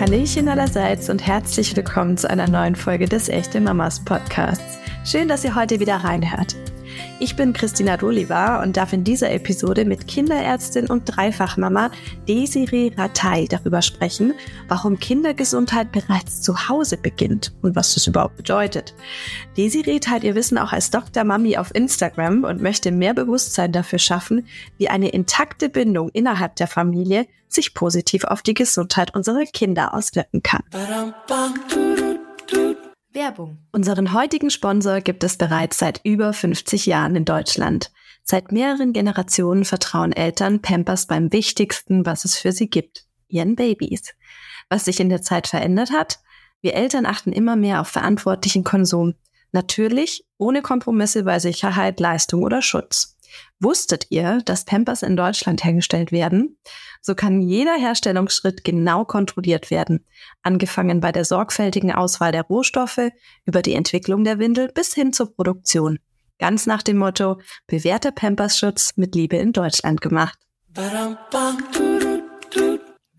Hallöchen allerseits und herzlich willkommen zu einer neuen Folge des Echte Mamas Podcasts. Schön, dass ihr heute wieder reinhört. Ich bin Christina Doliva und darf in dieser Episode mit Kinderärztin und Dreifachmama Desiree Ratay darüber sprechen, warum Kindergesundheit bereits zu Hause beginnt und was das überhaupt bedeutet. Desiree teilt ihr Wissen auch als Dr. Mami auf Instagram und möchte mehr Bewusstsein dafür schaffen, wie eine intakte Bindung innerhalb der Familie sich positiv auf die Gesundheit unserer Kinder auswirken kann. Werbung. Unseren heutigen Sponsor gibt es bereits seit über 50 Jahren in Deutschland. Seit mehreren Generationen vertrauen Eltern Pampers beim Wichtigsten, was es für sie gibt, ihren Babys. Was sich in der Zeit verändert hat? Wir Eltern achten immer mehr auf verantwortlichen Konsum. Natürlich ohne Kompromisse bei Sicherheit, Leistung oder Schutz. Wusstet ihr, dass Pampers in Deutschland hergestellt werden? So kann jeder Herstellungsschritt genau kontrolliert werden, angefangen bei der sorgfältigen Auswahl der Rohstoffe, über die Entwicklung der Windel bis hin zur Produktion. Ganz nach dem Motto, bewährter Pampers-Schutz mit Liebe in Deutschland gemacht.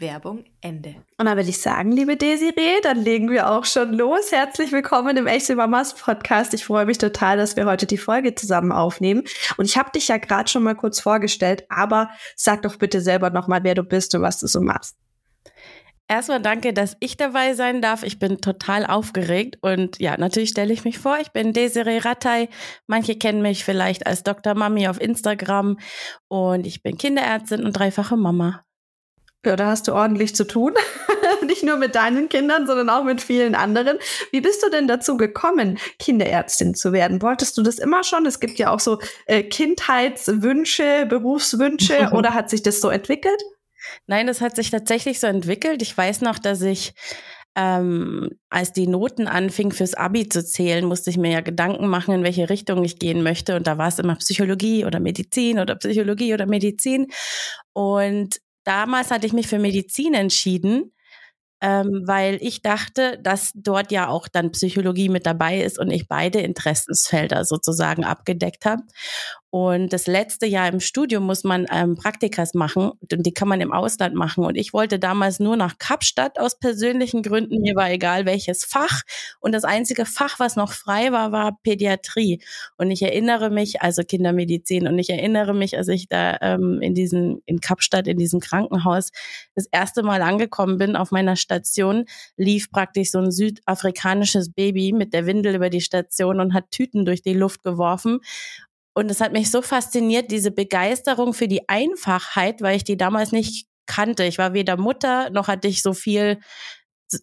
Werbung Ende. Und dann würde ich sagen, liebe Desiree, dann legen wir auch schon los. Herzlich willkommen im Echte Mamas Podcast. Ich freue mich total, dass wir heute die Folge zusammen aufnehmen. Und ich habe dich ja gerade schon mal kurz vorgestellt, aber sag doch bitte selber nochmal, wer du bist und was du so machst. Erstmal danke, dass ich dabei sein darf. Ich bin total aufgeregt und ja, natürlich stelle ich mich vor. Ich bin Desiree Rattay. Manche kennen mich vielleicht als Dr. Mami auf Instagram und ich bin Kinderärztin und dreifache Mama. Ja, da hast du ordentlich zu tun. Nicht nur mit deinen Kindern, sondern auch mit vielen anderen. Wie bist du denn dazu gekommen, Kinderärztin zu werden? Wolltest du das immer schon? Es gibt ja auch so äh, Kindheitswünsche, Berufswünsche oder hat sich das so entwickelt? Nein, das hat sich tatsächlich so entwickelt. Ich weiß noch, dass ich ähm, als die Noten anfing fürs Abi zu zählen, musste ich mir ja Gedanken machen, in welche Richtung ich gehen möchte. Und da war es immer Psychologie oder Medizin oder Psychologie oder Medizin. Und damals hatte ich mich für Medizin entschieden, ähm, weil ich dachte, dass dort ja auch dann Psychologie mit dabei ist und ich beide Interessensfelder sozusagen abgedeckt habe. Und das letzte Jahr im Studium muss man ähm, Praktikas machen und die kann man im Ausland machen. Und ich wollte damals nur nach Kapstadt aus persönlichen Gründen. Mir war egal welches Fach. Und das einzige Fach, was noch frei war, war Pädiatrie. Und ich erinnere mich, also Kindermedizin, und ich erinnere mich, als ich da ähm, in diesen, in Kapstadt, in diesem Krankenhaus das erste Mal angekommen bin auf meiner Station, lief praktisch so ein südafrikanisches Baby mit der Windel über die Station und hat Tüten durch die Luft geworfen. Und es hat mich so fasziniert, diese Begeisterung für die Einfachheit, weil ich die damals nicht kannte. Ich war weder Mutter, noch hatte ich so viel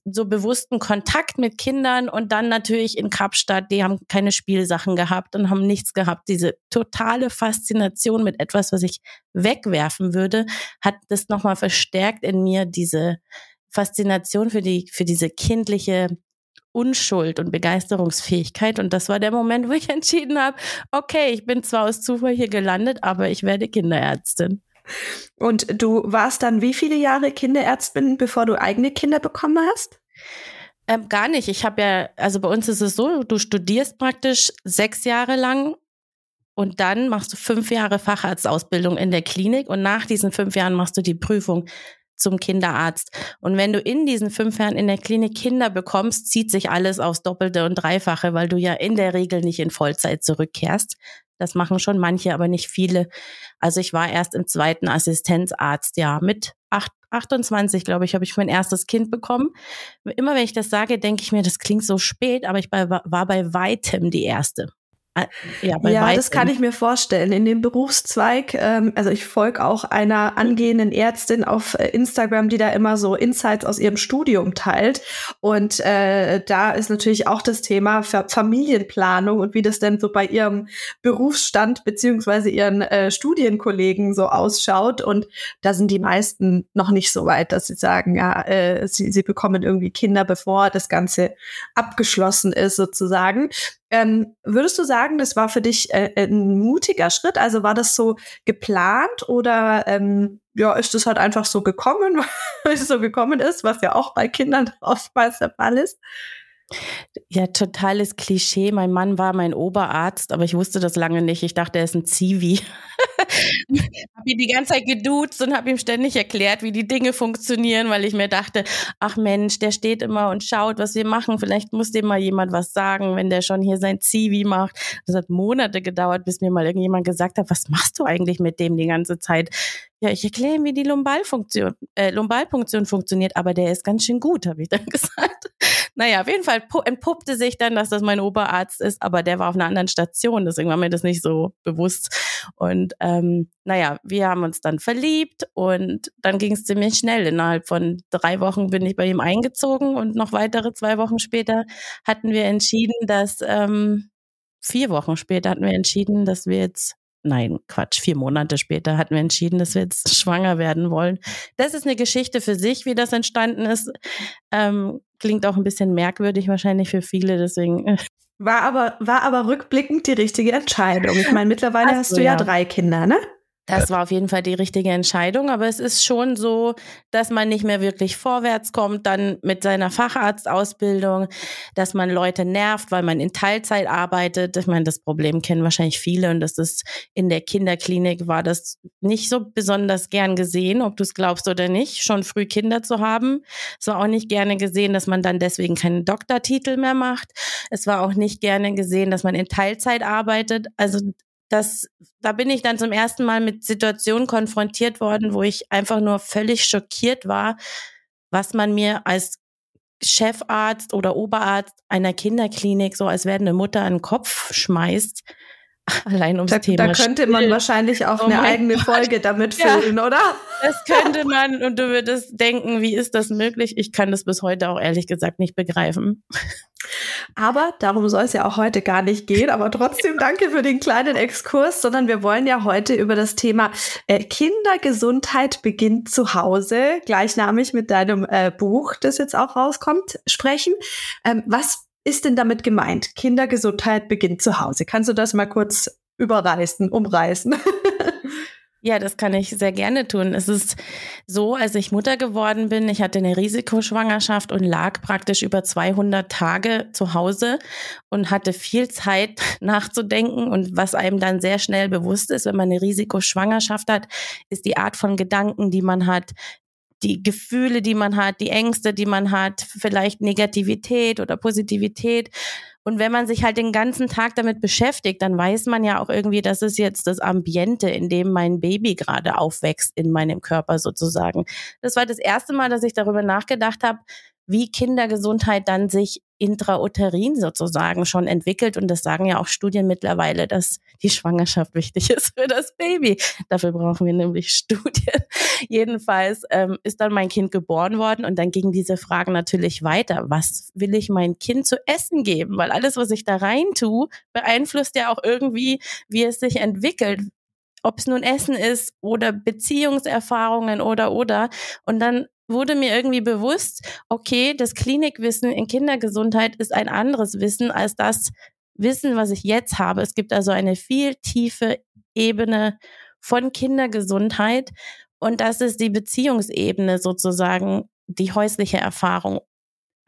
so bewussten Kontakt mit Kindern und dann natürlich in Kapstadt, die haben keine Spielsachen gehabt und haben nichts gehabt. Diese totale Faszination mit etwas, was ich wegwerfen würde, hat das nochmal verstärkt in mir, diese Faszination für die, für diese kindliche Unschuld und Begeisterungsfähigkeit. Und das war der Moment, wo ich entschieden habe, okay, ich bin zwar aus Zufall hier gelandet, aber ich werde Kinderärztin. Und du warst dann wie viele Jahre Kinderärztin, bevor du eigene Kinder bekommen hast? Ähm, gar nicht. Ich habe ja, also bei uns ist es so, du studierst praktisch sechs Jahre lang und dann machst du fünf Jahre Facharztausbildung in der Klinik und nach diesen fünf Jahren machst du die Prüfung zum Kinderarzt. Und wenn du in diesen fünf Jahren in der Klinik Kinder bekommst, zieht sich alles aufs Doppelte und Dreifache, weil du ja in der Regel nicht in Vollzeit zurückkehrst. Das machen schon manche, aber nicht viele. Also ich war erst im zweiten Assistenzarzt, ja, mit acht, 28, glaube ich, habe ich mein erstes Kind bekommen. Immer wenn ich das sage, denke ich mir, das klingt so spät, aber ich war bei weitem die erste. Ja, ja das kann ich mir vorstellen. In dem Berufszweig, ähm, also ich folge auch einer angehenden Ärztin auf äh, Instagram, die da immer so Insights aus ihrem Studium teilt. Und äh, da ist natürlich auch das Thema Familienplanung und wie das denn so bei ihrem Berufsstand beziehungsweise ihren äh, Studienkollegen so ausschaut. Und da sind die meisten noch nicht so weit, dass sie sagen, ja, äh, sie, sie bekommen irgendwie Kinder, bevor das Ganze abgeschlossen ist sozusagen. Ähm, würdest du sagen, das war für dich äh, ein mutiger Schritt? Also war das so geplant oder ähm, ja, ist das halt einfach so gekommen, weil es so gekommen ist, was ja auch bei Kindern oftmals der Fall ist? Ja, totales Klischee. Mein Mann war mein Oberarzt, aber ich wusste das lange nicht. Ich dachte, er ist ein Zivi. habe ihn die ganze Zeit geduzt und habe ihm ständig erklärt, wie die Dinge funktionieren, weil ich mir dachte, ach Mensch, der steht immer und schaut, was wir machen. Vielleicht muss dem mal jemand was sagen, wenn der schon hier sein Zivi macht. Das hat Monate gedauert, bis mir mal irgendjemand gesagt hat, was machst du eigentlich mit dem die ganze Zeit? Ja, ich erkläre ihm, wie die Lumbalfunktion, äh, Lumbalpunktion funktioniert, aber der ist ganz schön gut, habe ich dann gesagt. Naja, auf jeden Fall entpuppte sich dann, dass das mein Oberarzt ist, aber der war auf einer anderen Station, deswegen war mir das nicht so bewusst. Und ähm, naja, wir haben uns dann verliebt und dann ging es ziemlich schnell. Innerhalb von drei Wochen bin ich bei ihm eingezogen und noch weitere zwei Wochen später hatten wir entschieden, dass ähm, vier Wochen später hatten wir entschieden, dass wir jetzt nein, Quatsch, vier Monate später hatten wir entschieden, dass wir jetzt schwanger werden wollen. Das ist eine Geschichte für sich, wie das entstanden ist. Ähm, klingt auch ein bisschen merkwürdig wahrscheinlich für viele, deswegen. Äh. War aber, war aber rückblickend die richtige Entscheidung. Ich meine, mittlerweile hast, hast du ja, ja drei Kinder, ne? Das war auf jeden Fall die richtige Entscheidung, aber es ist schon so, dass man nicht mehr wirklich vorwärts kommt, dann mit seiner Facharztausbildung, dass man Leute nervt, weil man in Teilzeit arbeitet. Ich meine, das Problem kennen wahrscheinlich viele und das ist in der Kinderklinik war das nicht so besonders gern gesehen, ob du es glaubst oder nicht, schon früh Kinder zu haben. Es war auch nicht gerne gesehen, dass man dann deswegen keinen Doktortitel mehr macht. Es war auch nicht gerne gesehen, dass man in Teilzeit arbeitet. Also das, da bin ich dann zum ersten Mal mit Situationen konfrontiert worden, wo ich einfach nur völlig schockiert war, was man mir als Chefarzt oder Oberarzt einer Kinderklinik so als werdende Mutter an den Kopf schmeißt. Allein ums da, Thema. Da könnte man Spiel. wahrscheinlich auch oh eine eigene Gott. Folge damit füllen, ja, oder? Das könnte man und du würdest denken, wie ist das möglich? Ich kann das bis heute auch ehrlich gesagt nicht begreifen. Aber darum soll es ja auch heute gar nicht gehen. Aber trotzdem danke für den kleinen Exkurs, sondern wir wollen ja heute über das Thema äh, Kindergesundheit beginnt zu Hause, gleichnamig mit deinem äh, Buch, das jetzt auch rauskommt, sprechen. Ähm, was ist denn damit gemeint? Kindergesundheit beginnt zu Hause. Kannst du das mal kurz überreißen, umreißen? Ja, das kann ich sehr gerne tun. Es ist so, als ich Mutter geworden bin, ich hatte eine Risikoschwangerschaft und lag praktisch über 200 Tage zu Hause und hatte viel Zeit nachzudenken. Und was einem dann sehr schnell bewusst ist, wenn man eine Risikoschwangerschaft hat, ist die Art von Gedanken, die man hat, die Gefühle, die man hat, die Ängste, die man hat, vielleicht Negativität oder Positivität. Und wenn man sich halt den ganzen Tag damit beschäftigt, dann weiß man ja auch irgendwie, das ist jetzt das Ambiente, in dem mein Baby gerade aufwächst in meinem Körper sozusagen. Das war das erste Mal, dass ich darüber nachgedacht habe, wie Kindergesundheit dann sich intrauterin sozusagen schon entwickelt. Und das sagen ja auch Studien mittlerweile, dass die Schwangerschaft wichtig ist für das Baby. Dafür brauchen wir nämlich Studien. Jedenfalls ähm, ist dann mein Kind geboren worden und dann gingen diese Fragen natürlich weiter. Was will ich mein Kind zu essen geben? Weil alles, was ich da rein tue, beeinflusst ja auch irgendwie, wie es sich entwickelt ob es nun Essen ist oder Beziehungserfahrungen oder oder. Und dann wurde mir irgendwie bewusst, okay, das Klinikwissen in Kindergesundheit ist ein anderes Wissen als das Wissen, was ich jetzt habe. Es gibt also eine viel tiefe Ebene von Kindergesundheit und das ist die Beziehungsebene sozusagen, die häusliche Erfahrung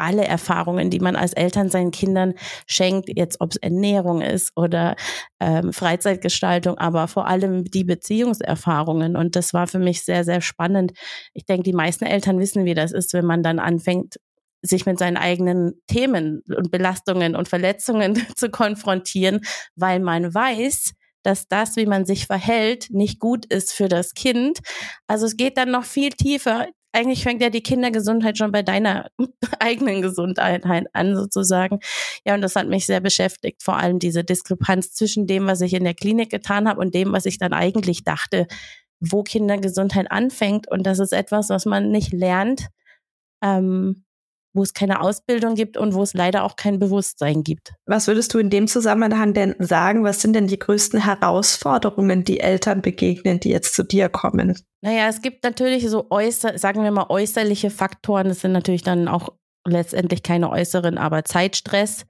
alle Erfahrungen, die man als Eltern seinen Kindern schenkt, jetzt ob es Ernährung ist oder ähm, Freizeitgestaltung, aber vor allem die Beziehungserfahrungen. Und das war für mich sehr, sehr spannend. Ich denke, die meisten Eltern wissen, wie das ist, wenn man dann anfängt, sich mit seinen eigenen Themen und Belastungen und Verletzungen zu konfrontieren, weil man weiß, dass das, wie man sich verhält, nicht gut ist für das Kind. Also es geht dann noch viel tiefer eigentlich fängt ja die Kindergesundheit schon bei deiner eigenen Gesundheit an, sozusagen. Ja, und das hat mich sehr beschäftigt, vor allem diese Diskrepanz zwischen dem, was ich in der Klinik getan habe und dem, was ich dann eigentlich dachte, wo Kindergesundheit anfängt. Und das ist etwas, was man nicht lernt, ähm, wo es keine Ausbildung gibt und wo es leider auch kein Bewusstsein gibt. Was würdest du in dem Zusammenhang denn sagen? Was sind denn die größten Herausforderungen, die Eltern begegnen, die jetzt zu dir kommen? Naja, es gibt natürlich so äußer, sagen wir mal äußerliche Faktoren. Das sind natürlich dann auch letztendlich keine äußeren, aber Zeitstress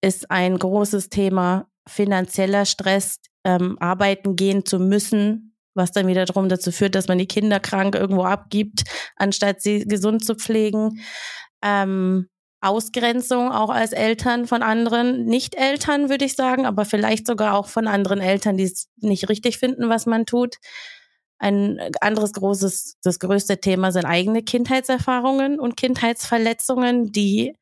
ist ein großes Thema. Finanzieller Stress, ähm, arbeiten gehen zu müssen, was dann wiederum dazu führt, dass man die Kinder krank irgendwo abgibt, anstatt sie gesund zu pflegen. Ähm, Ausgrenzung auch als Eltern von anderen Nicht-Eltern, würde ich sagen, aber vielleicht sogar auch von anderen Eltern, die es nicht richtig finden, was man tut. Ein anderes großes, das größte Thema sind eigene Kindheitserfahrungen und Kindheitsverletzungen, die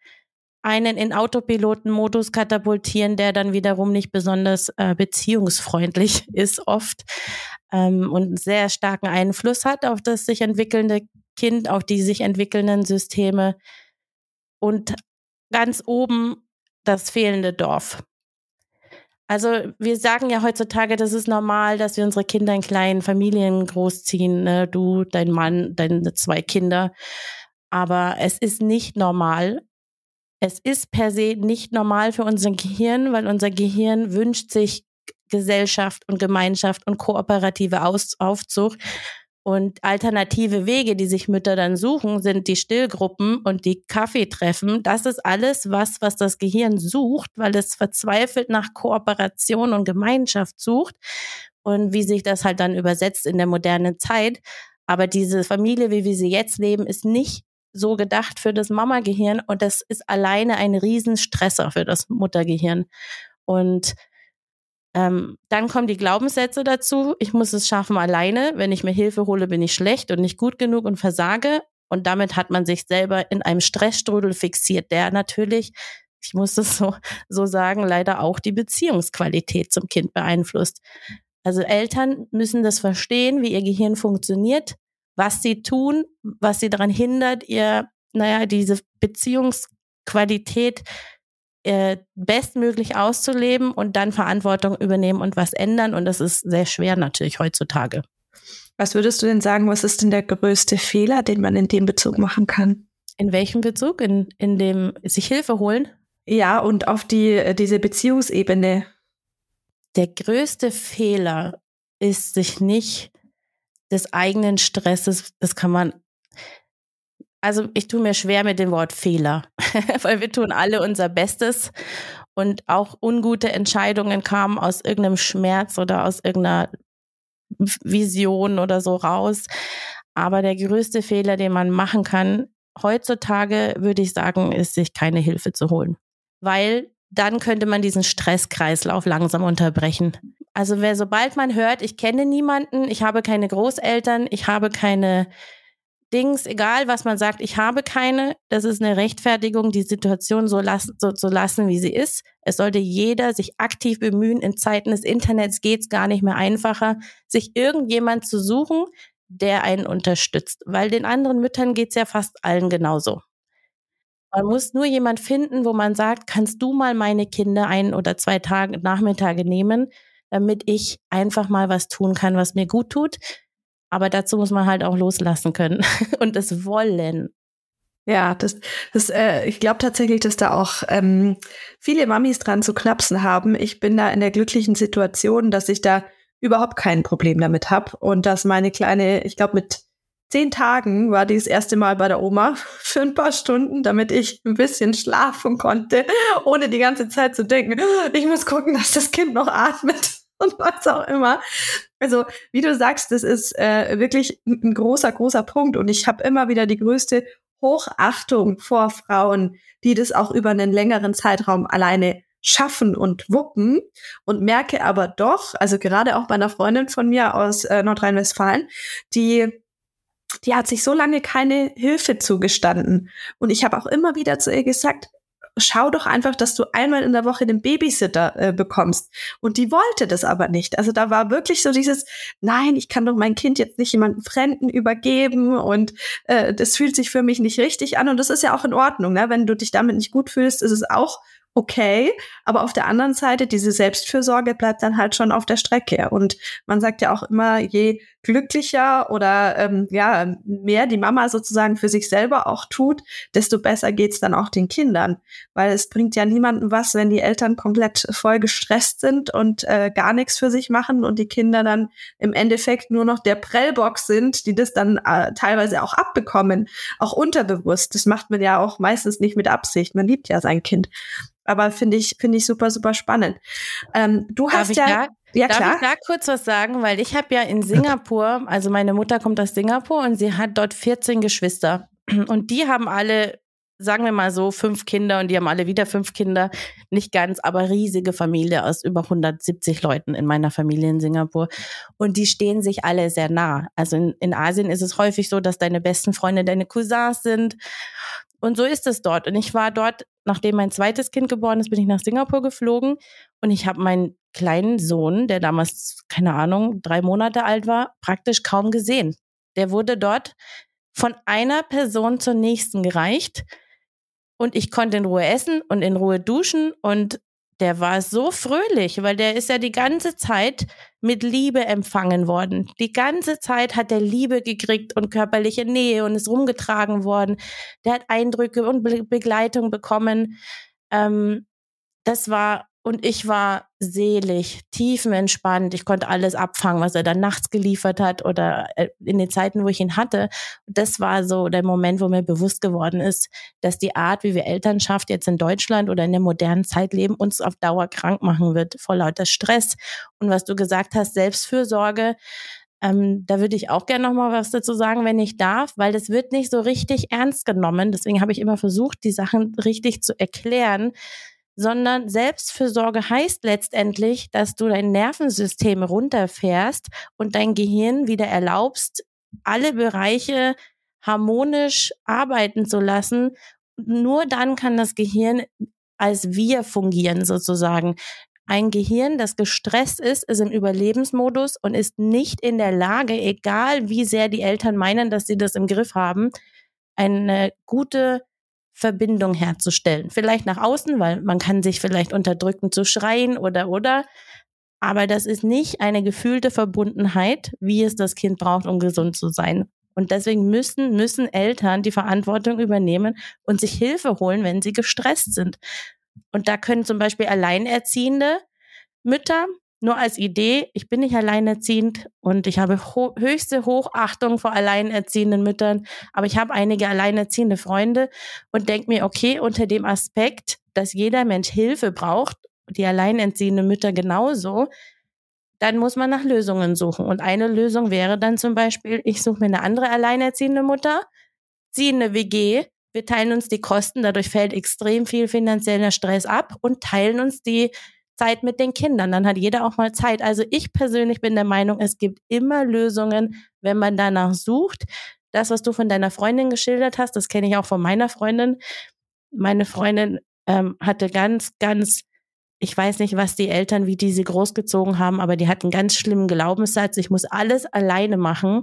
einen in Autopilotenmodus katapultieren, der dann wiederum nicht besonders äh, beziehungsfreundlich ist oft ähm, und einen sehr starken Einfluss hat auf das sich entwickelnde Kind, auf die sich entwickelnden Systeme und ganz oben das fehlende Dorf. Also wir sagen ja heutzutage, das ist normal, dass wir unsere Kinder in kleinen Familien großziehen, ne? du, dein Mann, deine zwei Kinder. Aber es ist nicht normal. Es ist per se nicht normal für unser Gehirn, weil unser Gehirn wünscht sich Gesellschaft und Gemeinschaft und kooperative Aus Aufzucht. Und alternative Wege, die sich Mütter dann suchen, sind die Stillgruppen und die Kaffeetreffen. Das ist alles was, was das Gehirn sucht, weil es verzweifelt nach Kooperation und Gemeinschaft sucht. Und wie sich das halt dann übersetzt in der modernen Zeit. Aber diese Familie, wie wir sie jetzt leben, ist nicht so gedacht für das Mama-Gehirn und das ist alleine ein Riesenstresser für das Muttergehirn. Und ähm, dann kommen die Glaubenssätze dazu. Ich muss es schaffen alleine. Wenn ich mir Hilfe hole, bin ich schlecht und nicht gut genug und versage. Und damit hat man sich selber in einem Stressstrudel fixiert, der natürlich, ich muss es so, so sagen, leider auch die Beziehungsqualität zum Kind beeinflusst. Also Eltern müssen das verstehen, wie ihr Gehirn funktioniert, was sie tun, was sie daran hindert, ihr, naja, diese Beziehungsqualität äh, bestmöglich auszuleben und dann Verantwortung übernehmen und was ändern. Und das ist sehr schwer natürlich heutzutage. Was würdest du denn sagen, was ist denn der größte Fehler, den man in dem Bezug machen kann? In welchem Bezug? In, in dem sich Hilfe holen? Ja, und auf die, äh, diese Beziehungsebene. Der größte Fehler ist, sich nicht des eigenen Stresses, das kann man also ich tue mir schwer mit dem Wort Fehler, weil wir tun alle unser Bestes und auch ungute Entscheidungen kamen aus irgendeinem Schmerz oder aus irgendeiner Vision oder so raus. Aber der größte Fehler, den man machen kann, heutzutage würde ich sagen, ist, sich keine Hilfe zu holen. Weil dann könnte man diesen Stresskreislauf langsam unterbrechen. Also wer sobald man hört, ich kenne niemanden, ich habe keine Großeltern, ich habe keine Dings, egal was man sagt, ich habe keine, das ist eine Rechtfertigung, die Situation so, lassen, so zu lassen, wie sie ist. Es sollte jeder sich aktiv bemühen. In Zeiten des Internets geht es gar nicht mehr einfacher, sich irgendjemand zu suchen, der einen unterstützt. Weil den anderen Müttern geht es ja fast allen genauso. Man muss nur jemand finden, wo man sagt, kannst du mal meine Kinder ein oder zwei Tage, Nachmittage nehmen, damit ich einfach mal was tun kann, was mir gut tut aber dazu muss man halt auch loslassen können und es wollen. Ja, das, das, äh, ich glaube tatsächlich, dass da auch ähm, viele Mamis dran zu knapsen haben. Ich bin da in der glücklichen Situation, dass ich da überhaupt kein Problem damit habe und dass meine kleine, ich glaube mit zehn Tagen war die das erste Mal bei der Oma für ein paar Stunden, damit ich ein bisschen schlafen konnte, ohne die ganze Zeit zu denken, ich muss gucken, dass das Kind noch atmet und was auch immer. Also, wie du sagst, das ist äh, wirklich ein großer, großer Punkt. Und ich habe immer wieder die größte Hochachtung vor Frauen, die das auch über einen längeren Zeitraum alleine schaffen und wuppen und merke aber doch, also gerade auch bei einer Freundin von mir aus äh, Nordrhein-Westfalen, die die hat sich so lange keine Hilfe zugestanden und ich habe auch immer wieder zu ihr gesagt, schau doch einfach, dass du einmal in der Woche den Babysitter äh, bekommst. Und die wollte das aber nicht. Also da war wirklich so dieses, nein, ich kann doch mein Kind jetzt nicht jemandem Fremden übergeben und äh, das fühlt sich für mich nicht richtig an. Und das ist ja auch in Ordnung, ne? Wenn du dich damit nicht gut fühlst, ist es auch okay, aber auf der anderen Seite, diese Selbstfürsorge bleibt dann halt schon auf der Strecke. Und man sagt ja auch immer, je glücklicher oder ähm, ja, mehr die Mama sozusagen für sich selber auch tut, desto besser geht's dann auch den Kindern. Weil es bringt ja niemandem was, wenn die Eltern komplett voll gestresst sind und äh, gar nichts für sich machen und die Kinder dann im Endeffekt nur noch der Prellbox sind, die das dann äh, teilweise auch abbekommen, auch unterbewusst. Das macht man ja auch meistens nicht mit Absicht. Man liebt ja sein Kind aber finde ich, finde ich super, super spannend. Ähm, du Darf hast ja. Da, ja, Darf klar. ich da kurz was sagen? Weil ich habe ja in Singapur, also meine Mutter kommt aus Singapur und sie hat dort 14 Geschwister. Und die haben alle sagen wir mal so, fünf Kinder und die haben alle wieder fünf Kinder. Nicht ganz, aber riesige Familie aus über 170 Leuten in meiner Familie in Singapur. Und die stehen sich alle sehr nah. Also in, in Asien ist es häufig so, dass deine besten Freunde deine Cousins sind. Und so ist es dort. Und ich war dort, nachdem mein zweites Kind geboren ist, bin ich nach Singapur geflogen und ich habe meinen kleinen Sohn, der damals, keine Ahnung, drei Monate alt war, praktisch kaum gesehen. Der wurde dort von einer Person zur nächsten gereicht und ich konnte in Ruhe essen und in Ruhe duschen und der war so fröhlich, weil der ist ja die ganze Zeit mit Liebe empfangen worden. Die ganze Zeit hat er Liebe gekriegt und körperliche Nähe und ist rumgetragen worden. Der hat Eindrücke und Be Begleitung bekommen. Ähm, das war und ich war selig, tiefenentspannt. Ich konnte alles abfangen, was er dann nachts geliefert hat oder äh, in den Zeiten, wo ich ihn hatte. Das war so der Moment, wo mir bewusst geworden ist, dass die Art, wie wir Elternschaft jetzt in Deutschland oder in der modernen Zeit leben, uns auf Dauer krank machen wird, vor lauter Stress. Und was du gesagt hast, Selbstfürsorge, ähm, da würde ich auch gerne noch mal was dazu sagen, wenn ich darf, weil das wird nicht so richtig ernst genommen. Deswegen habe ich immer versucht, die Sachen richtig zu erklären sondern Selbstfürsorge heißt letztendlich, dass du dein Nervensystem runterfährst und dein Gehirn wieder erlaubst, alle Bereiche harmonisch arbeiten zu lassen. Nur dann kann das Gehirn als wir fungieren sozusagen. Ein Gehirn, das gestresst ist, ist im Überlebensmodus und ist nicht in der Lage, egal wie sehr die Eltern meinen, dass sie das im Griff haben, eine gute Verbindung herzustellen. Vielleicht nach außen, weil man kann sich vielleicht unterdrücken zu schreien oder oder. Aber das ist nicht eine gefühlte Verbundenheit, wie es das Kind braucht, um gesund zu sein. Und deswegen müssen, müssen Eltern die Verantwortung übernehmen und sich Hilfe holen, wenn sie gestresst sind. Und da können zum Beispiel alleinerziehende Mütter nur als Idee, ich bin nicht alleinerziehend und ich habe ho höchste Hochachtung vor alleinerziehenden Müttern, aber ich habe einige alleinerziehende Freunde und denke mir, okay, unter dem Aspekt, dass jeder Mensch Hilfe braucht, die alleinerziehende Mütter genauso, dann muss man nach Lösungen suchen. Und eine Lösung wäre dann zum Beispiel, ich suche mir eine andere alleinerziehende Mutter, ziehe eine WG, wir teilen uns die Kosten, dadurch fällt extrem viel finanzieller Stress ab und teilen uns die Zeit mit den Kindern. Dann hat jeder auch mal Zeit. Also ich persönlich bin der Meinung, es gibt immer Lösungen, wenn man danach sucht. Das, was du von deiner Freundin geschildert hast, das kenne ich auch von meiner Freundin. Meine Freundin ähm, hatte ganz, ganz, ich weiß nicht, was die Eltern, wie die sie großgezogen haben, aber die hatten ganz schlimmen Glaubenssatz. Ich muss alles alleine machen.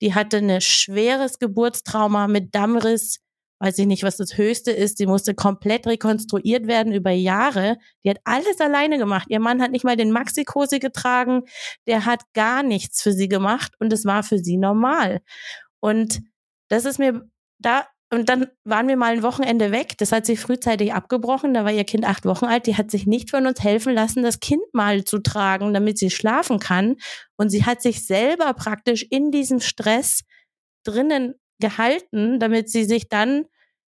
Die hatte ein schweres Geburtstrauma mit Dammriss weiß ich nicht, was das Höchste ist. Die musste komplett rekonstruiert werden über Jahre. Die hat alles alleine gemacht. Ihr Mann hat nicht mal den Maxi-Cosi getragen. Der hat gar nichts für sie gemacht und es war für sie normal. Und das ist mir da, und dann waren wir mal ein Wochenende weg. Das hat sie frühzeitig abgebrochen. Da war ihr Kind acht Wochen alt. Die hat sich nicht von uns helfen lassen, das Kind mal zu tragen, damit sie schlafen kann. Und sie hat sich selber praktisch in diesem Stress drinnen gehalten, damit sie sich dann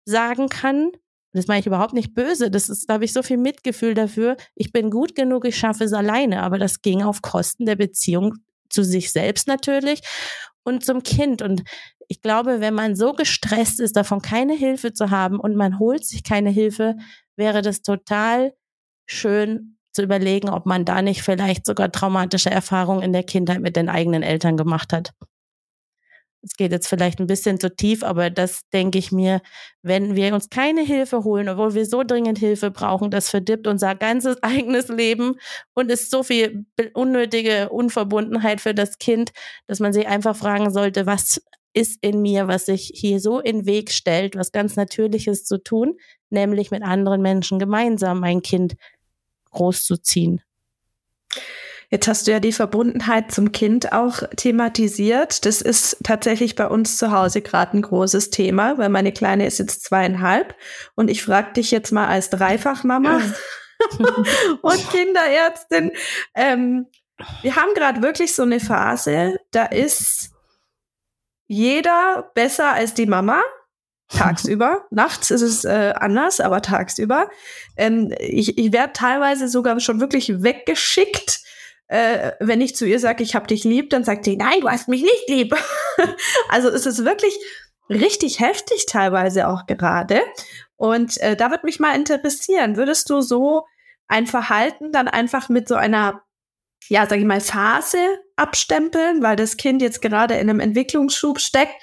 sagen kann, das meine ich überhaupt nicht böse, das ist, da habe ich so viel Mitgefühl dafür, ich bin gut genug, ich schaffe es alleine, aber das ging auf Kosten der Beziehung zu sich selbst natürlich und zum Kind. Und ich glaube, wenn man so gestresst ist, davon keine Hilfe zu haben und man holt sich keine Hilfe, wäre das total schön zu überlegen, ob man da nicht vielleicht sogar traumatische Erfahrungen in der Kindheit mit den eigenen Eltern gemacht hat es geht jetzt vielleicht ein bisschen zu tief, aber das denke ich mir, wenn wir uns keine Hilfe holen, obwohl wir so dringend Hilfe brauchen, das verdippt unser ganzes eigenes Leben und ist so viel unnötige Unverbundenheit für das Kind, dass man sich einfach fragen sollte, was ist in mir, was sich hier so in Weg stellt, was ganz Natürliches zu tun, nämlich mit anderen Menschen gemeinsam ein Kind großzuziehen. Jetzt hast du ja die Verbundenheit zum Kind auch thematisiert. Das ist tatsächlich bei uns zu Hause gerade ein großes Thema, weil meine Kleine ist jetzt zweieinhalb und ich frage dich jetzt mal als Dreifachmama und Kinderärztin. Ähm, wir haben gerade wirklich so eine Phase, da ist jeder besser als die Mama tagsüber. Nachts ist es äh, anders, aber tagsüber. Ähm, ich ich werde teilweise sogar schon wirklich weggeschickt, äh, wenn ich zu ihr sage, ich hab dich lieb, dann sagt sie, nein, du hast mich nicht lieb. also es ist wirklich richtig heftig teilweise auch gerade. Und äh, da würde mich mal interessieren, würdest du so ein Verhalten dann einfach mit so einer, ja, sag ich mal, Phase abstempeln, weil das Kind jetzt gerade in einem Entwicklungsschub steckt?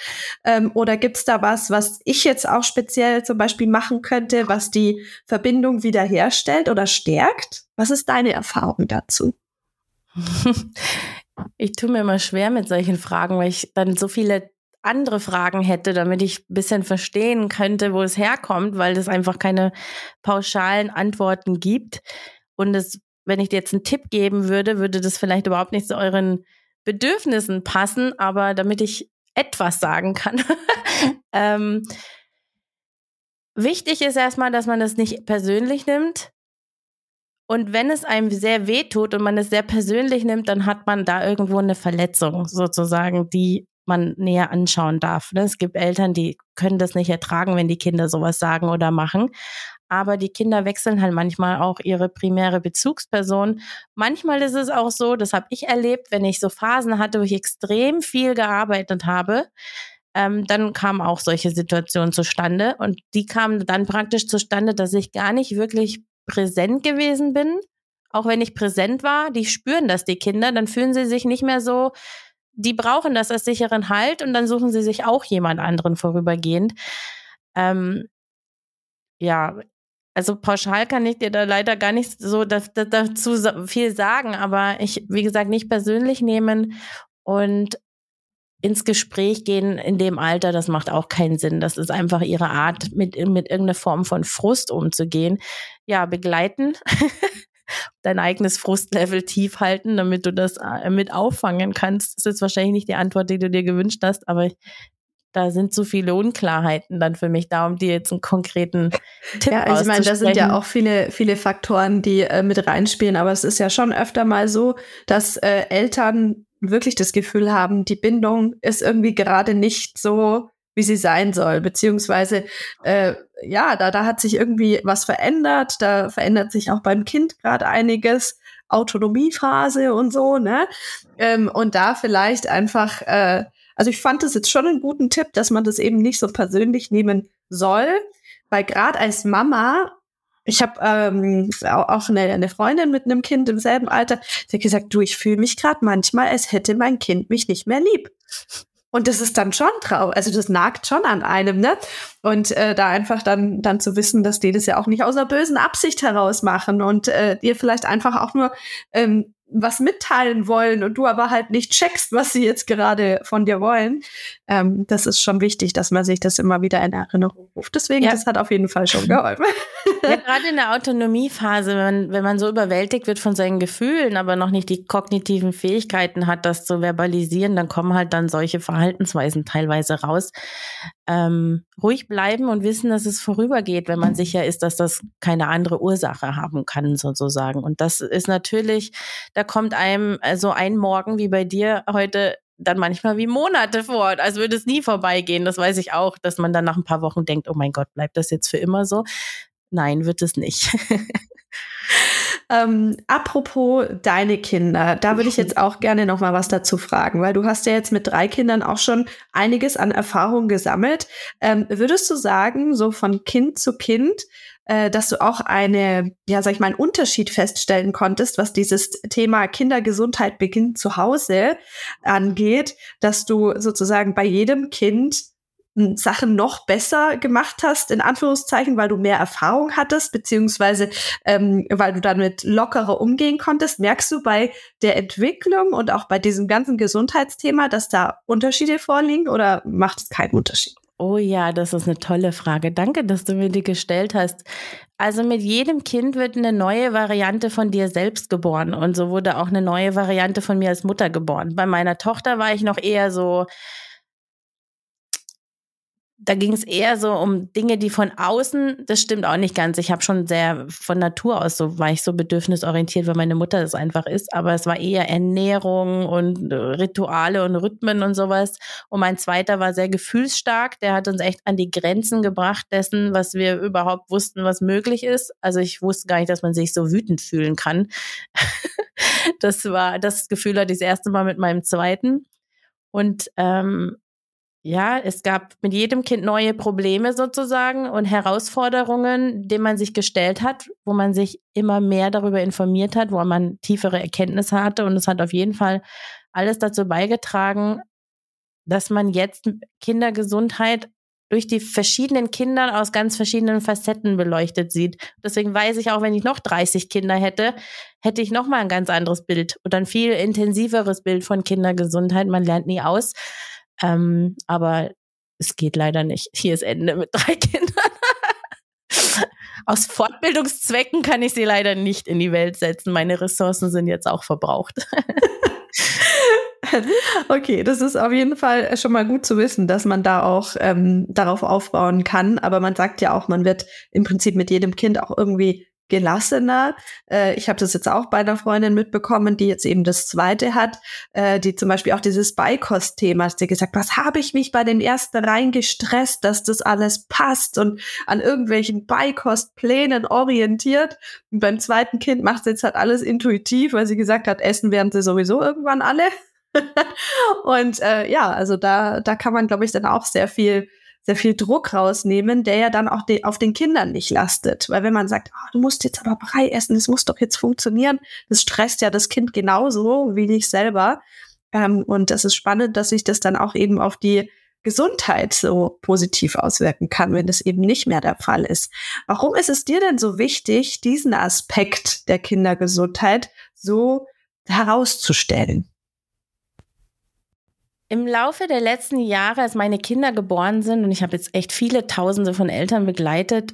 Ähm, oder gibt's da was, was ich jetzt auch speziell zum Beispiel machen könnte, was die Verbindung wiederherstellt oder stärkt? Was ist deine Erfahrung dazu? Ich tue mir immer schwer mit solchen Fragen, weil ich dann so viele andere Fragen hätte, damit ich ein bisschen verstehen könnte, wo es herkommt, weil es einfach keine pauschalen Antworten gibt. Und es, wenn ich dir jetzt einen Tipp geben würde, würde das vielleicht überhaupt nicht zu euren Bedürfnissen passen, aber damit ich etwas sagen kann. ähm, wichtig ist erstmal, dass man das nicht persönlich nimmt. Und wenn es einem sehr weh tut und man es sehr persönlich nimmt, dann hat man da irgendwo eine Verletzung sozusagen, die man näher anschauen darf. Ne? Es gibt Eltern, die können das nicht ertragen, wenn die Kinder sowas sagen oder machen. Aber die Kinder wechseln halt manchmal auch ihre primäre Bezugsperson. Manchmal ist es auch so, das habe ich erlebt, wenn ich so Phasen hatte, wo ich extrem viel gearbeitet habe, ähm, dann kamen auch solche Situationen zustande. Und die kamen dann praktisch zustande, dass ich gar nicht wirklich präsent gewesen bin. Auch wenn ich präsent war, die spüren das, die Kinder, dann fühlen sie sich nicht mehr so die brauchen das als sicheren Halt und dann suchen sie sich auch jemand anderen vorübergehend. Ähm, ja, also pauschal kann ich dir da leider gar nicht so dazu viel sagen, aber ich, wie gesagt, nicht persönlich nehmen und ins Gespräch gehen in dem Alter, das macht auch keinen Sinn. Das ist einfach ihre Art, mit, mit irgendeiner Form von Frust umzugehen. Ja, begleiten dein eigenes Frustlevel tief halten, damit du das äh, mit auffangen kannst. Das ist wahrscheinlich nicht die Antwort, die du dir gewünscht hast, aber da sind zu viele Unklarheiten dann für mich da, um dir jetzt einen konkreten Tipp Ja, also ich meine, da sind ja auch viele, viele Faktoren, die äh, mit reinspielen, aber es ist ja schon öfter mal so, dass äh, Eltern wirklich das Gefühl haben, die Bindung ist irgendwie gerade nicht so wie sie sein soll, beziehungsweise äh, ja, da, da hat sich irgendwie was verändert, da verändert sich auch beim Kind gerade einiges, Autonomiephase und so, ne? Ähm, und da vielleicht einfach, äh, also ich fand das jetzt schon einen guten Tipp, dass man das eben nicht so persönlich nehmen soll, weil gerade als Mama ich habe ähm, auch eine, eine Freundin mit einem Kind im selben Alter, die hat gesagt, du, ich fühle mich gerade manchmal, als hätte mein Kind mich nicht mehr lieb. Und das ist dann schon traurig, also das nagt schon an einem, ne? Und äh, da einfach dann, dann zu wissen, dass die das ja auch nicht aus einer bösen Absicht heraus machen und äh, dir vielleicht einfach auch nur ähm, was mitteilen wollen und du aber halt nicht checkst, was sie jetzt gerade von dir wollen. Ähm, das ist schon wichtig, dass man sich das immer wieder in Erinnerung ruft. Deswegen, ja. das hat auf jeden Fall schon geholfen. Ja, gerade in der Autonomiephase, wenn man, wenn man so überwältigt wird von seinen Gefühlen, aber noch nicht die kognitiven Fähigkeiten hat, das zu verbalisieren, dann kommen halt dann solche Verhaltensweisen teilweise raus. Ähm, ruhig bleiben und wissen, dass es vorübergeht, wenn man sicher ist, dass das keine andere Ursache haben kann, sozusagen. Und das ist natürlich, da kommt einem so also ein Morgen wie bei dir heute dann manchmal wie Monate vor, als würde es nie vorbeigehen. Das weiß ich auch, dass man dann nach ein paar Wochen denkt, oh mein Gott, bleibt das jetzt für immer so? Nein, wird es nicht. Ähm, apropos deine Kinder, da würde ich jetzt auch gerne noch mal was dazu fragen, weil du hast ja jetzt mit drei Kindern auch schon einiges an Erfahrung gesammelt. Ähm, würdest du sagen, so von Kind zu Kind, äh, dass du auch eine, ja, sag ich mal, einen Unterschied feststellen konntest, was dieses Thema Kindergesundheit beginnt zu Hause angeht, dass du sozusagen bei jedem Kind Sachen noch besser gemacht hast, in Anführungszeichen, weil du mehr Erfahrung hattest, beziehungsweise ähm, weil du damit lockerer umgehen konntest. Merkst du bei der Entwicklung und auch bei diesem ganzen Gesundheitsthema, dass da Unterschiede vorliegen oder macht es keinen Unterschied? Oh ja, das ist eine tolle Frage. Danke, dass du mir die gestellt hast. Also mit jedem Kind wird eine neue Variante von dir selbst geboren und so wurde auch eine neue Variante von mir als Mutter geboren. Bei meiner Tochter war ich noch eher so, da ging es eher so um Dinge, die von außen, das stimmt auch nicht ganz. Ich habe schon sehr von Natur aus so, war ich so bedürfnisorientiert, weil meine Mutter das einfach ist, aber es war eher Ernährung und äh, Rituale und Rhythmen und sowas. Und mein zweiter war sehr gefühlsstark, der hat uns echt an die Grenzen gebracht dessen, was wir überhaupt wussten, was möglich ist. Also ich wusste gar nicht, dass man sich so wütend fühlen kann. das war, das Gefühl hatte ich das erste Mal mit meinem zweiten. Und ähm, ja, es gab mit jedem Kind neue Probleme sozusagen und Herausforderungen, denen man sich gestellt hat, wo man sich immer mehr darüber informiert hat, wo man tiefere Erkenntnisse hatte. Und es hat auf jeden Fall alles dazu beigetragen, dass man jetzt Kindergesundheit durch die verschiedenen Kinder aus ganz verschiedenen Facetten beleuchtet sieht. Deswegen weiß ich auch, wenn ich noch 30 Kinder hätte, hätte ich noch mal ein ganz anderes Bild oder ein viel intensiveres Bild von Kindergesundheit. Man lernt nie aus. Ähm, aber es geht leider nicht. Hier ist Ende mit drei Kindern. Aus Fortbildungszwecken kann ich sie leider nicht in die Welt setzen. Meine Ressourcen sind jetzt auch verbraucht. Okay, das ist auf jeden Fall schon mal gut zu wissen, dass man da auch ähm, darauf aufbauen kann. Aber man sagt ja auch, man wird im Prinzip mit jedem Kind auch irgendwie gelassener. Äh, ich habe das jetzt auch bei einer Freundin mitbekommen, die jetzt eben das zweite hat, äh, die zum Beispiel auch dieses Beikost-Thema, du gesagt, was habe ich mich bei den ersten reingestresst, dass das alles passt und an irgendwelchen Beikostplänen orientiert. Und beim zweiten Kind macht sie jetzt halt alles intuitiv, weil sie gesagt hat, essen werden sie sowieso irgendwann alle. und äh, ja, also da, da kann man, glaube ich, dann auch sehr viel sehr viel Druck rausnehmen, der ja dann auch de auf den Kindern nicht lastet. Weil wenn man sagt, oh, du musst jetzt aber Brei essen, das muss doch jetzt funktionieren, das stresst ja das Kind genauso wie dich selber. Ähm, und das ist spannend, dass sich das dann auch eben auf die Gesundheit so positiv auswirken kann, wenn das eben nicht mehr der Fall ist. Warum ist es dir denn so wichtig, diesen Aspekt der Kindergesundheit so herauszustellen? Im Laufe der letzten Jahre, als meine Kinder geboren sind, und ich habe jetzt echt viele Tausende von Eltern begleitet,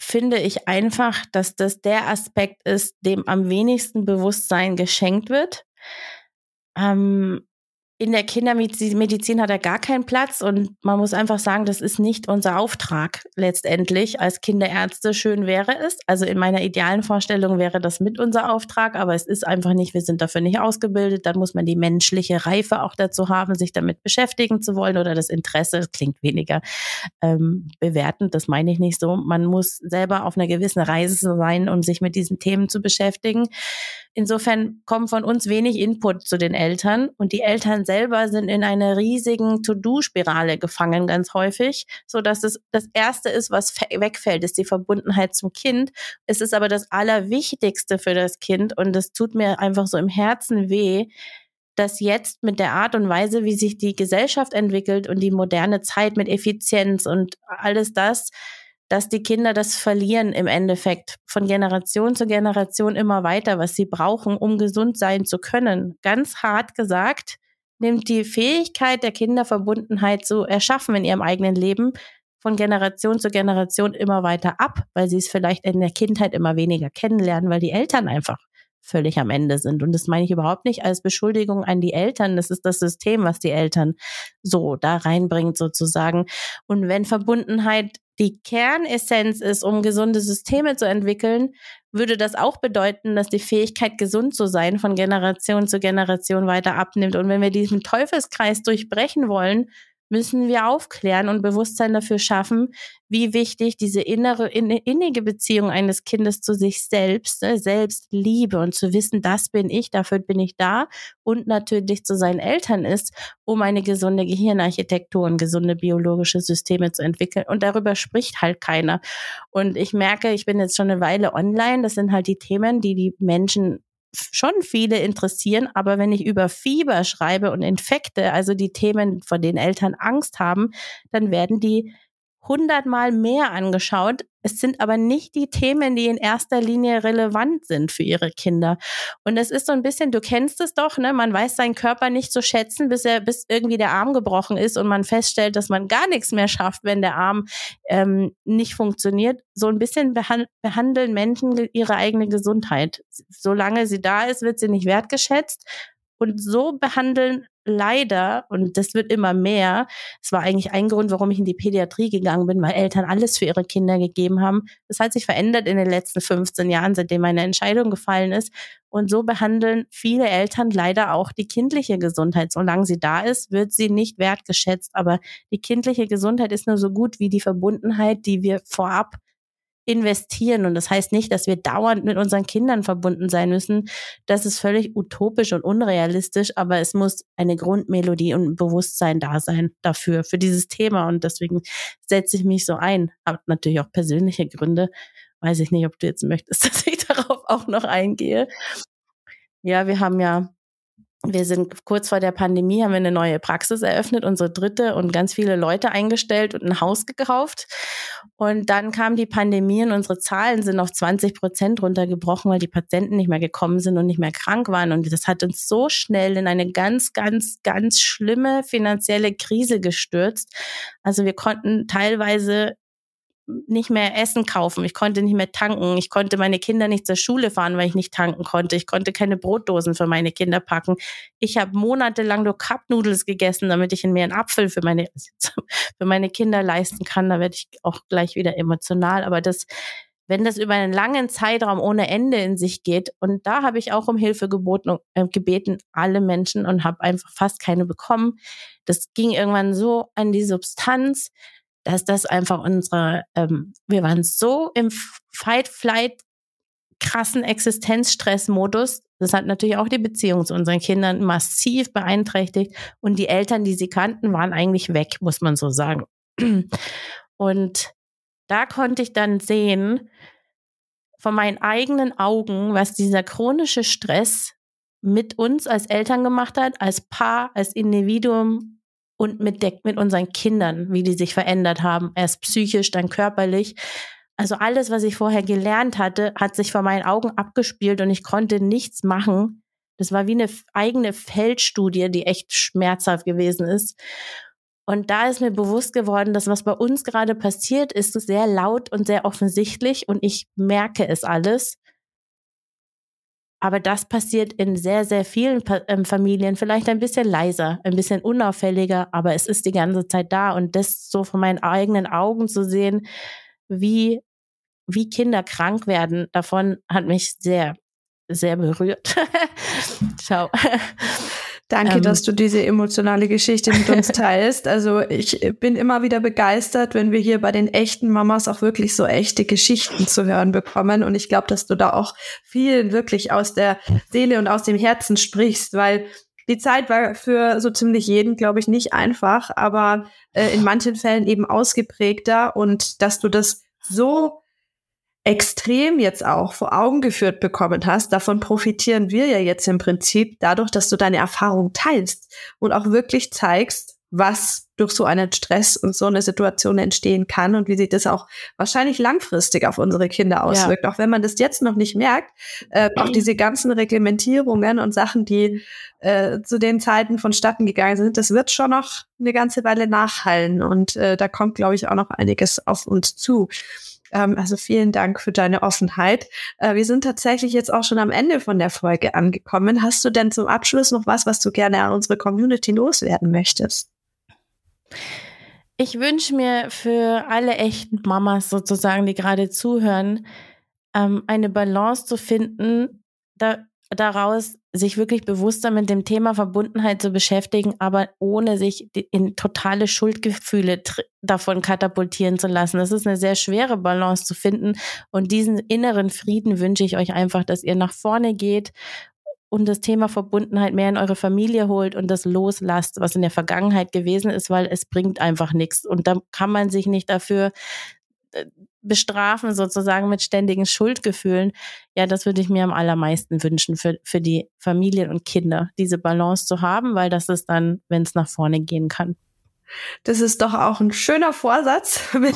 finde ich einfach, dass das der Aspekt ist, dem am wenigsten Bewusstsein geschenkt wird. Ähm, in der Kindermedizin hat er gar keinen Platz und man muss einfach sagen, das ist nicht unser Auftrag letztendlich als Kinderärzte. Schön wäre es. Also in meiner idealen Vorstellung wäre das mit unser Auftrag, aber es ist einfach nicht, wir sind dafür nicht ausgebildet. Dann muss man die menschliche Reife auch dazu haben, sich damit beschäftigen zu wollen oder das Interesse, das klingt weniger ähm, bewertend, das meine ich nicht so. Man muss selber auf einer gewissen Reise sein, um sich mit diesen Themen zu beschäftigen. Insofern kommt von uns wenig Input zu den Eltern und die Eltern selber sind in einer riesigen To-Do-Spirale gefangen ganz häufig, so dass es das erste ist, was wegfällt, ist die Verbundenheit zum Kind. Es ist aber das Allerwichtigste für das Kind und es tut mir einfach so im Herzen weh, dass jetzt mit der Art und Weise, wie sich die Gesellschaft entwickelt und die moderne Zeit mit Effizienz und alles das, dass die Kinder das verlieren im Endeffekt von Generation zu Generation immer weiter, was sie brauchen, um gesund sein zu können. Ganz hart gesagt, nimmt die Fähigkeit der Kinderverbundenheit zu erschaffen in ihrem eigenen Leben von Generation zu Generation immer weiter ab, weil sie es vielleicht in der Kindheit immer weniger kennenlernen, weil die Eltern einfach völlig am Ende sind. Und das meine ich überhaupt nicht als Beschuldigung an die Eltern. Das ist das System, was die Eltern so da reinbringt sozusagen. Und wenn Verbundenheit die Kernessenz ist, um gesunde Systeme zu entwickeln, würde das auch bedeuten, dass die Fähigkeit, gesund zu sein, von Generation zu Generation weiter abnimmt. Und wenn wir diesen Teufelskreis durchbrechen wollen, müssen wir aufklären und Bewusstsein dafür schaffen, wie wichtig diese innere, innige Beziehung eines Kindes zu sich selbst, ne, Selbstliebe und zu wissen, das bin ich, dafür bin ich da und natürlich zu seinen Eltern ist, um eine gesunde Gehirnarchitektur und gesunde biologische Systeme zu entwickeln. Und darüber spricht halt keiner. Und ich merke, ich bin jetzt schon eine Weile online. Das sind halt die Themen, die die Menschen schon viele interessieren, aber wenn ich über Fieber schreibe und Infekte, also die Themen, vor denen Eltern Angst haben, dann werden die hundertmal mehr angeschaut. Es sind aber nicht die Themen, die in erster Linie relevant sind für ihre Kinder. Und es ist so ein bisschen, du kennst es doch, ne? Man weiß seinen Körper nicht zu schätzen, bis er, bis irgendwie der Arm gebrochen ist und man feststellt, dass man gar nichts mehr schafft, wenn der Arm ähm, nicht funktioniert. So ein bisschen behand behandeln Menschen ihre eigene Gesundheit. Solange sie da ist, wird sie nicht wertgeschätzt. Und so behandeln leider, und das wird immer mehr, es war eigentlich ein Grund, warum ich in die Pädiatrie gegangen bin, weil Eltern alles für ihre Kinder gegeben haben. Das hat sich verändert in den letzten 15 Jahren, seitdem meine Entscheidung gefallen ist. Und so behandeln viele Eltern leider auch die kindliche Gesundheit. Solange sie da ist, wird sie nicht wertgeschätzt. Aber die kindliche Gesundheit ist nur so gut wie die Verbundenheit, die wir vorab investieren. Und das heißt nicht, dass wir dauernd mit unseren Kindern verbunden sein müssen. Das ist völlig utopisch und unrealistisch, aber es muss eine Grundmelodie und Bewusstsein da sein dafür, für dieses Thema. Und deswegen setze ich mich so ein. Hat natürlich auch persönliche Gründe. Weiß ich nicht, ob du jetzt möchtest, dass ich darauf auch noch eingehe. Ja, wir haben ja wir sind kurz vor der Pandemie, haben wir eine neue Praxis eröffnet, unsere dritte und ganz viele Leute eingestellt und ein Haus gekauft. Und dann kam die Pandemie und unsere Zahlen sind auf 20 Prozent runtergebrochen, weil die Patienten nicht mehr gekommen sind und nicht mehr krank waren. Und das hat uns so schnell in eine ganz, ganz, ganz schlimme finanzielle Krise gestürzt. Also wir konnten teilweise nicht mehr Essen kaufen, ich konnte nicht mehr tanken, ich konnte meine Kinder nicht zur Schule fahren, weil ich nicht tanken konnte, ich konnte keine Brotdosen für meine Kinder packen. Ich habe monatelang nur Cup Noodles gegessen, damit ich in mir einen Apfel für meine für meine Kinder leisten kann. Da werde ich auch gleich wieder emotional, aber das wenn das über einen langen Zeitraum ohne Ende in sich geht und da habe ich auch um Hilfe geboten, äh, gebeten alle Menschen und habe einfach fast keine bekommen. Das ging irgendwann so an die Substanz, dass das einfach unsere, ähm, wir waren so im Fight-Flight krassen Existenzstressmodus. Das hat natürlich auch die Beziehung zu unseren Kindern massiv beeinträchtigt. Und die Eltern, die sie kannten, waren eigentlich weg, muss man so sagen. Und da konnte ich dann sehen, von meinen eigenen Augen, was dieser chronische Stress mit uns als Eltern gemacht hat, als Paar, als Individuum und mit, der, mit unseren Kindern, wie die sich verändert haben. Erst psychisch, dann körperlich. Also alles, was ich vorher gelernt hatte, hat sich vor meinen Augen abgespielt und ich konnte nichts machen. Das war wie eine eigene Feldstudie, die echt schmerzhaft gewesen ist. Und da ist mir bewusst geworden, dass was bei uns gerade passiert, ist sehr laut und sehr offensichtlich und ich merke es alles. Aber das passiert in sehr, sehr vielen ähm, Familien vielleicht ein bisschen leiser, ein bisschen unauffälliger, aber es ist die ganze Zeit da. Und das so von meinen eigenen Augen zu sehen, wie, wie Kinder krank werden, davon hat mich sehr, sehr berührt. Ciao. Danke, ähm, dass du diese emotionale Geschichte mit uns teilst. Also ich bin immer wieder begeistert, wenn wir hier bei den echten Mamas auch wirklich so echte Geschichten zu hören bekommen. Und ich glaube, dass du da auch vielen wirklich aus der Seele und aus dem Herzen sprichst, weil die Zeit war für so ziemlich jeden, glaube ich, nicht einfach, aber äh, in manchen Fällen eben ausgeprägter und dass du das so extrem jetzt auch vor Augen geführt bekommen hast, davon profitieren wir ja jetzt im Prinzip dadurch, dass du deine Erfahrung teilst und auch wirklich zeigst, was durch so einen Stress und so eine Situation entstehen kann und wie sich das auch wahrscheinlich langfristig auf unsere Kinder auswirkt. Ja. Auch wenn man das jetzt noch nicht merkt, äh, auch diese ganzen Reglementierungen und Sachen, die äh, zu den Zeiten vonstatten gegangen sind, das wird schon noch eine ganze Weile nachhallen und äh, da kommt, glaube ich, auch noch einiges auf uns zu. Ähm, also vielen Dank für deine Offenheit. Äh, wir sind tatsächlich jetzt auch schon am Ende von der Folge angekommen. Hast du denn zum Abschluss noch was, was du gerne an unsere Community loswerden möchtest? Ich wünsche mir für alle echten Mamas sozusagen, die gerade zuhören, ähm, eine Balance zu finden, da, daraus sich wirklich bewusster mit dem Thema Verbundenheit zu beschäftigen, aber ohne sich in totale Schuldgefühle davon katapultieren zu lassen. Das ist eine sehr schwere Balance zu finden. Und diesen inneren Frieden wünsche ich euch einfach, dass ihr nach vorne geht und das Thema Verbundenheit mehr in eure Familie holt und das loslasst, was in der Vergangenheit gewesen ist, weil es bringt einfach nichts. Und da kann man sich nicht dafür äh, bestrafen, sozusagen mit ständigen Schuldgefühlen. Ja, das würde ich mir am allermeisten wünschen für, für die Familien und Kinder, diese Balance zu haben, weil das ist dann, wenn es nach vorne gehen kann. Das ist doch auch ein schöner Vorsatz, mit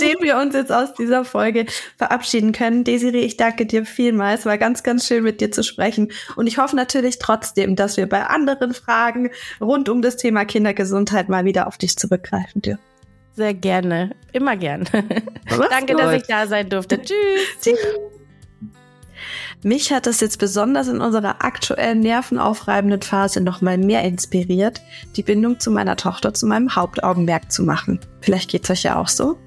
dem wir uns jetzt aus dieser Folge verabschieden können. Desiree, ich danke dir vielmals. War ganz, ganz schön mit dir zu sprechen. Und ich hoffe natürlich trotzdem, dass wir bei anderen Fragen rund um das Thema Kindergesundheit mal wieder auf dich zurückgreifen dürfen. Sehr gerne. Immer gern. Danke, gut. dass ich da sein durfte. Tschüss. Tschüss. Mich hat das jetzt besonders in unserer aktuellen nervenaufreibenden Phase nochmal mehr inspiriert, die Bindung zu meiner Tochter zu meinem Hauptaugenmerk zu machen. Vielleicht geht's euch ja auch so.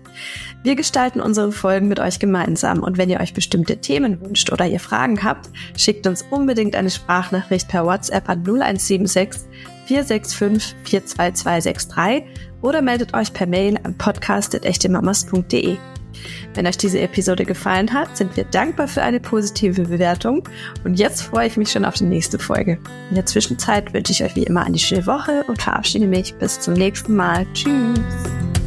Wir gestalten unsere Folgen mit euch gemeinsam und wenn ihr euch bestimmte Themen wünscht oder ihr Fragen habt, schickt uns unbedingt eine Sprachnachricht per WhatsApp an 0176 465 42263 oder meldet euch per Mail an podcast.echtemamas.de. Wenn euch diese Episode gefallen hat, sind wir dankbar für eine positive Bewertung und jetzt freue ich mich schon auf die nächste Folge. In der Zwischenzeit wünsche ich euch wie immer eine schöne Woche und verabschiede mich bis zum nächsten Mal. Tschüss!